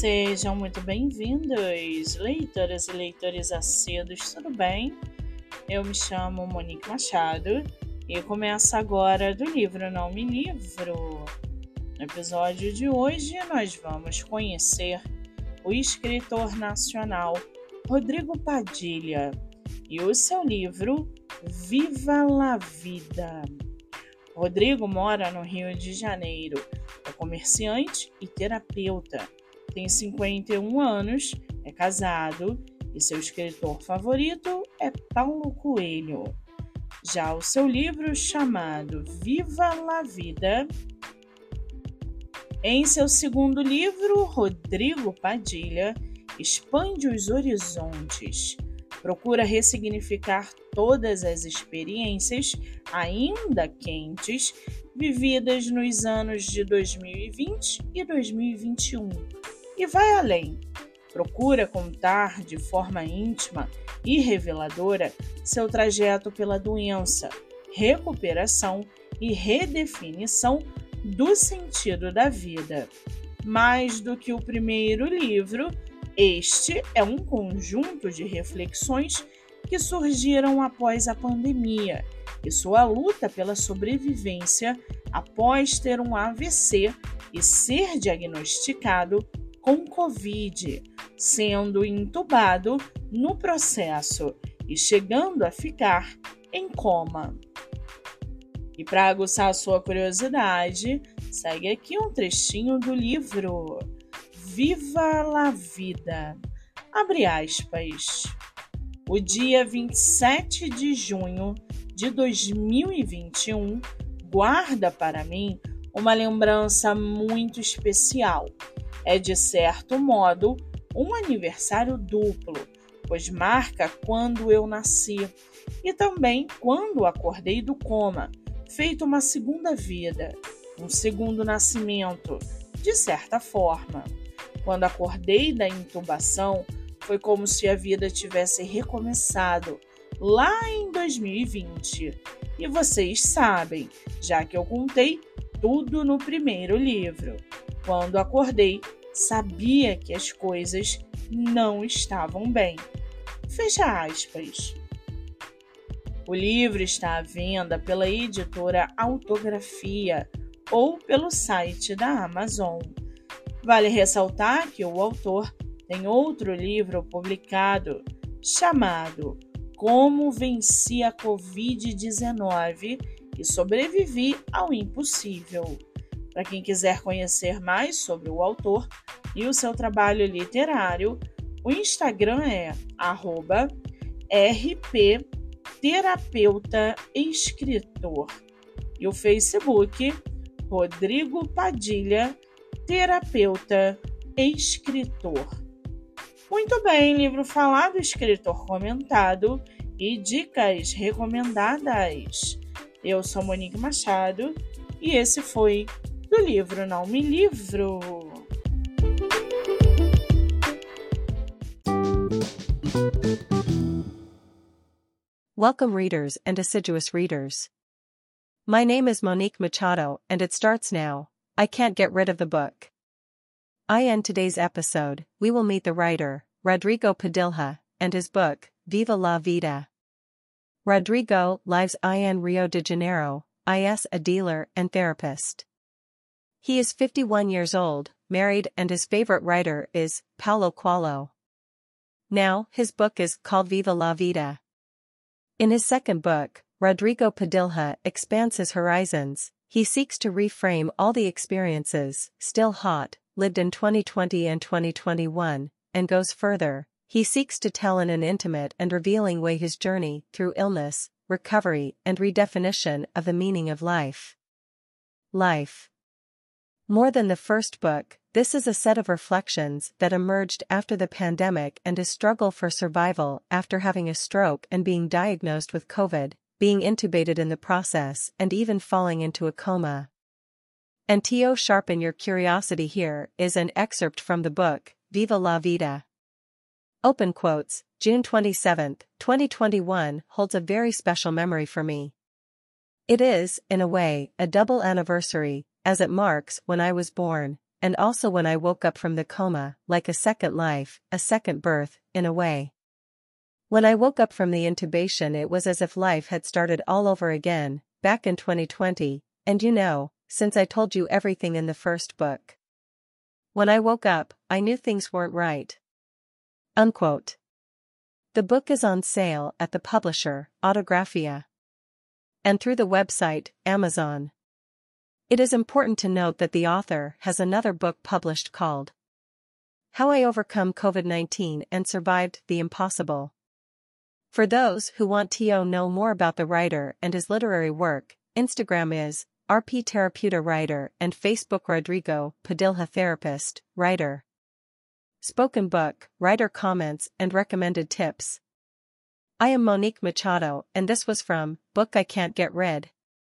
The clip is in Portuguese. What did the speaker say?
Sejam muito bem-vindos, leitoras e leitores acedos, tudo bem? Eu me chamo Monique Machado e começo agora do livro Não Me Livro. No episódio de hoje, nós vamos conhecer o escritor nacional Rodrigo Padilha e o seu livro Viva la Vida. Rodrigo mora no Rio de Janeiro, é comerciante e terapeuta tem 51 anos, é casado e seu escritor favorito é Paulo Coelho. Já o seu livro chamado Viva la Vida, em seu segundo livro, Rodrigo Padilha expande os horizontes, procura ressignificar todas as experiências ainda quentes vividas nos anos de 2020 e 2021 e vai além. Procura contar de forma íntima e reveladora seu trajeto pela doença, recuperação e redefinição do sentido da vida. Mais do que o primeiro livro, este é um conjunto de reflexões que surgiram após a pandemia e sua luta pela sobrevivência após ter um AVC e ser diagnosticado com Covid, sendo entubado no processo e chegando a ficar em coma. E para aguçar sua curiosidade, segue aqui um trechinho do livro Viva la Vida. Abre aspas. O dia 27 de junho de 2021 guarda para mim uma lembrança muito especial é, de certo modo, um aniversário duplo, pois marca quando eu nasci e também quando acordei do coma, feito uma segunda vida, um segundo nascimento, de certa forma. Quando acordei da intubação, foi como se a vida tivesse recomeçado lá em 2020. E vocês sabem, já que eu contei tudo no primeiro livro. Quando acordei, sabia que as coisas não estavam bem. Fecha aspas. O livro está à venda pela editora Autografia ou pelo site da Amazon. Vale ressaltar que o autor tem outro livro publicado chamado Como Venci a Covid-19 e Sobrevivi ao Impossível. Para quem quiser conhecer mais sobre o autor e o seu trabalho literário, o Instagram é rpterapeutaescritor e o Facebook Rodrigo Padilha, terapeuta escritor. Muito bem, livro falado, escritor comentado e dicas recomendadas. Eu sou Monique Machado e esse foi livro Não Me Livro. Welcome, readers and assiduous readers. My name is Monique Machado, and it starts now. I can't get rid of the book. I end today's episode. We will meet the writer, Rodrigo Padilha, and his book, Viva la Vida. Rodrigo lives in Rio de Janeiro, is a dealer and therapist. He is 51 years old, married and his favorite writer is Paulo Coelho. Now, his book is called Viva la Vida. In his second book, Rodrigo Padilha expands his horizons, he seeks to reframe all the experiences, still hot, lived in 2020 and 2021, and goes further, he seeks to tell in an intimate and revealing way his journey through illness, recovery and redefinition of the meaning of life. Life. More than the first book, this is a set of reflections that emerged after the pandemic and his struggle for survival after having a stroke and being diagnosed with COVID, being intubated in the process and even falling into a coma. And to sharpen your curiosity here is an excerpt from the book, Viva la Vida. Open quotes, June 27, 2021 holds a very special memory for me. It is, in a way, a double anniversary, as it marks when I was born, and also when I woke up from the coma, like a second life, a second birth, in a way. When I woke up from the intubation it was as if life had started all over again, back in 2020, and you know, since I told you everything in the first book. When I woke up, I knew things weren't right. Unquote. The book is on sale at the publisher, Autographia. And through the website, Amazon. It is important to note that the author has another book published called How I Overcome COVID-19 and Survived the Impossible. For those who want to know more about the writer and his literary work, Instagram is RP Terapeuta Writer and Facebook Rodrigo Padilha Therapist, Writer. Spoken Book, Writer Comments and Recommended Tips. I am Monique Machado and this was from Book I Can't Get Rid.